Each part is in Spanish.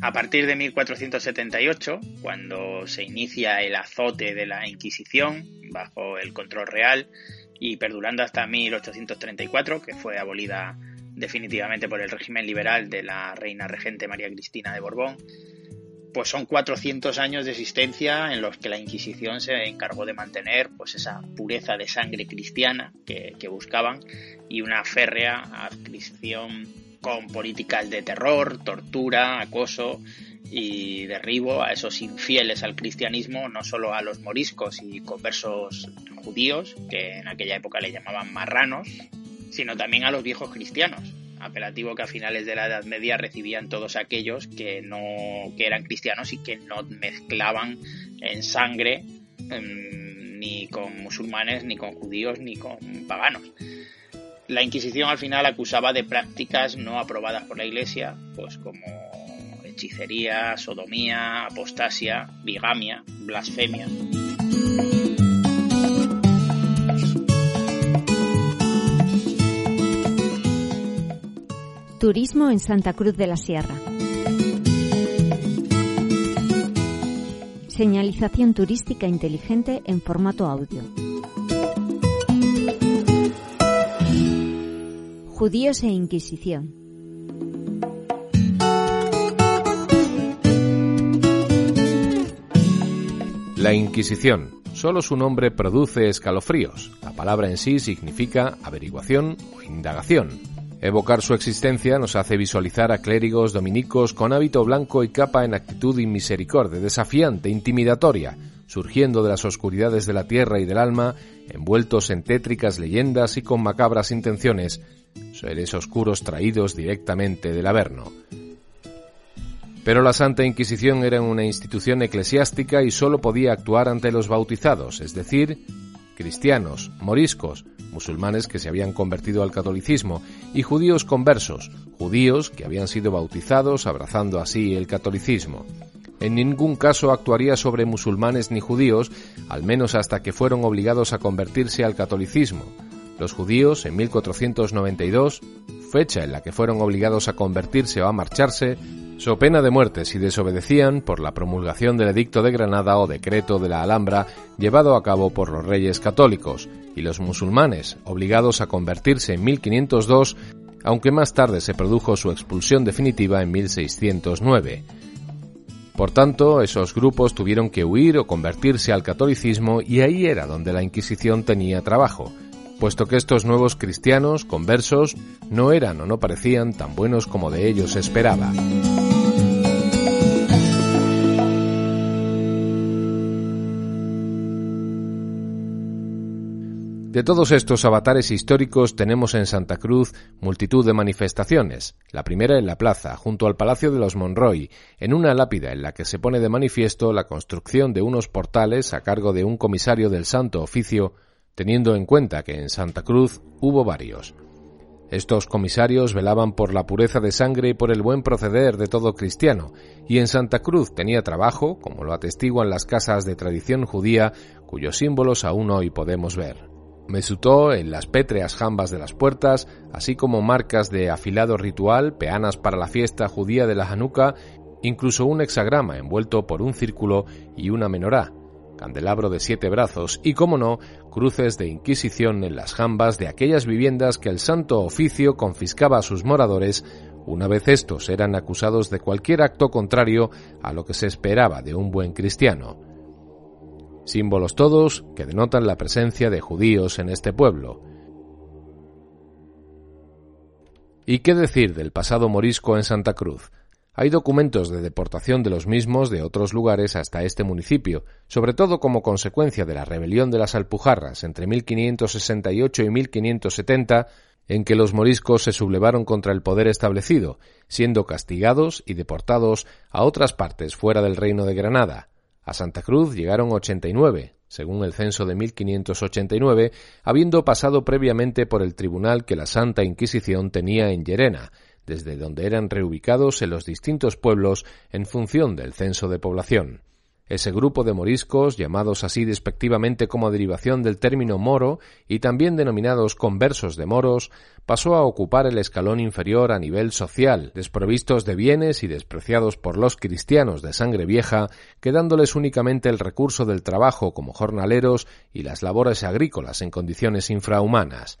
A partir de 1478, cuando se inicia el azote de la Inquisición bajo el control real y perdurando hasta 1834, que fue abolida definitivamente por el régimen liberal de la reina regente María Cristina de Borbón, pues son 400 años de existencia en los que la Inquisición se encargó de mantener pues esa pureza de sangre cristiana que, buscaban y una férrea adscripción con políticas de terror, tortura, acoso y derribo a esos infieles al cristianismo, no solo a los moriscos y conversos judíos, que en aquella época le llamaban marranos, sino también a los viejos cristianos, apelativo que a finales de la Edad Media recibían todos aquellos que no que eran cristianos y que no mezclaban en sangre em, ni con musulmanes, ni con judíos, ni con paganos. La Inquisición al final acusaba de prácticas no aprobadas por la Iglesia, pues como hechicería, sodomía, apostasia, bigamia, blasfemia. Turismo en Santa Cruz de la Sierra. Señalización turística inteligente en formato audio. Judíos e Inquisición. La Inquisición. Solo su nombre produce escalofríos. La palabra en sí significa averiguación o indagación. Evocar su existencia nos hace visualizar a clérigos dominicos con hábito blanco y capa en actitud inmisericordia, desafiante, intimidatoria, surgiendo de las oscuridades de la tierra y del alma, envueltos en tétricas leyendas y con macabras intenciones, seres oscuros traídos directamente del Averno. Pero la Santa Inquisición era una institución eclesiástica y sólo podía actuar ante los bautizados, es decir, cristianos, moriscos, musulmanes que se habían convertido al catolicismo y judíos conversos, judíos que habían sido bautizados abrazando así el catolicismo. En ningún caso actuaría sobre musulmanes ni judíos, al menos hasta que fueron obligados a convertirse al catolicismo. Los judíos, en 1492, fecha en la que fueron obligados a convertirse o a marcharse, so pena de muerte si desobedecían por la promulgación del Edicto de Granada o Decreto de la Alhambra llevado a cabo por los reyes católicos, y los musulmanes, obligados a convertirse en 1502, aunque más tarde se produjo su expulsión definitiva en 1609. Por tanto, esos grupos tuvieron que huir o convertirse al catolicismo y ahí era donde la Inquisición tenía trabajo, puesto que estos nuevos cristianos conversos no eran o no parecían tan buenos como de ellos esperaba. De todos estos avatares históricos tenemos en Santa Cruz multitud de manifestaciones. La primera en la plaza, junto al Palacio de los Monroy, en una lápida en la que se pone de manifiesto la construcción de unos portales a cargo de un comisario del Santo Oficio, teniendo en cuenta que en Santa Cruz hubo varios. Estos comisarios velaban por la pureza de sangre y por el buen proceder de todo cristiano, y en Santa Cruz tenía trabajo, como lo atestiguan las casas de tradición judía, cuyos símbolos aún hoy podemos ver. Mesutó en las pétreas jambas de las puertas, así como marcas de afilado ritual, peanas para la fiesta judía de la Hanukkah, incluso un hexagrama envuelto por un círculo y una menorá, candelabro de siete brazos y, como no, cruces de inquisición en las jambas de aquellas viviendas que el Santo Oficio confiscaba a sus moradores una vez estos eran acusados de cualquier acto contrario a lo que se esperaba de un buen cristiano símbolos todos que denotan la presencia de judíos en este pueblo. ¿Y qué decir del pasado morisco en Santa Cruz? Hay documentos de deportación de los mismos de otros lugares hasta este municipio, sobre todo como consecuencia de la rebelión de las Alpujarras entre 1568 y 1570, en que los moriscos se sublevaron contra el poder establecido, siendo castigados y deportados a otras partes fuera del reino de Granada. A Santa Cruz llegaron 89, según el censo de 1589, habiendo pasado previamente por el tribunal que la Santa Inquisición tenía en Llerena, desde donde eran reubicados en los distintos pueblos en función del censo de población. Ese grupo de moriscos, llamados así despectivamente como derivación del término moro y también denominados conversos de moros, pasó a ocupar el escalón inferior a nivel social, desprovistos de bienes y despreciados por los cristianos de sangre vieja, quedándoles únicamente el recurso del trabajo como jornaleros y las labores agrícolas en condiciones infrahumanas.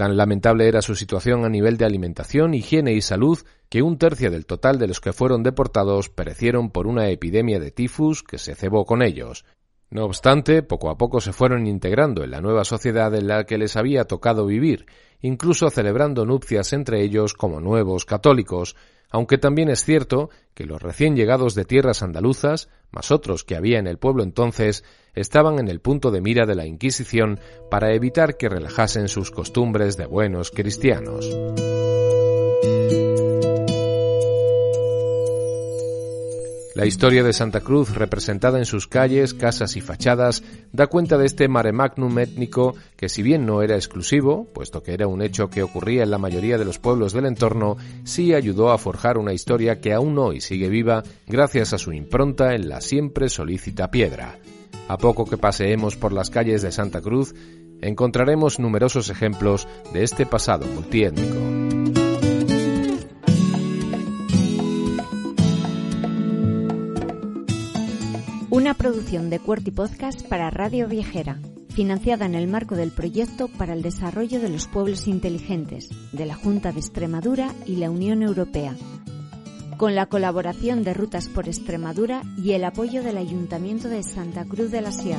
Tan lamentable era su situación a nivel de alimentación, higiene y salud que un tercio del total de los que fueron deportados perecieron por una epidemia de tifus que se cebó con ellos. No obstante, poco a poco se fueron integrando en la nueva sociedad en la que les había tocado vivir, incluso celebrando nupcias entre ellos como nuevos católicos, aunque también es cierto que los recién llegados de tierras andaluzas, más otros que había en el pueblo entonces, estaban en el punto de mira de la Inquisición para evitar que relajasen sus costumbres de buenos cristianos. La historia de Santa Cruz, representada en sus calles, casas y fachadas, da cuenta de este mare magnum étnico que si bien no era exclusivo, puesto que era un hecho que ocurría en la mayoría de los pueblos del entorno, sí ayudó a forjar una historia que aún hoy sigue viva gracias a su impronta en la siempre solícita piedra. A poco que paseemos por las calles de Santa Cruz, encontraremos numerosos ejemplos de este pasado multiétnico. Una producción de Cuerty Podcast para Radio Viajera, financiada en el marco del proyecto para el desarrollo de los pueblos inteligentes de la Junta de Extremadura y la Unión Europea, con la colaboración de Rutas por Extremadura y el apoyo del Ayuntamiento de Santa Cruz de la Sierra.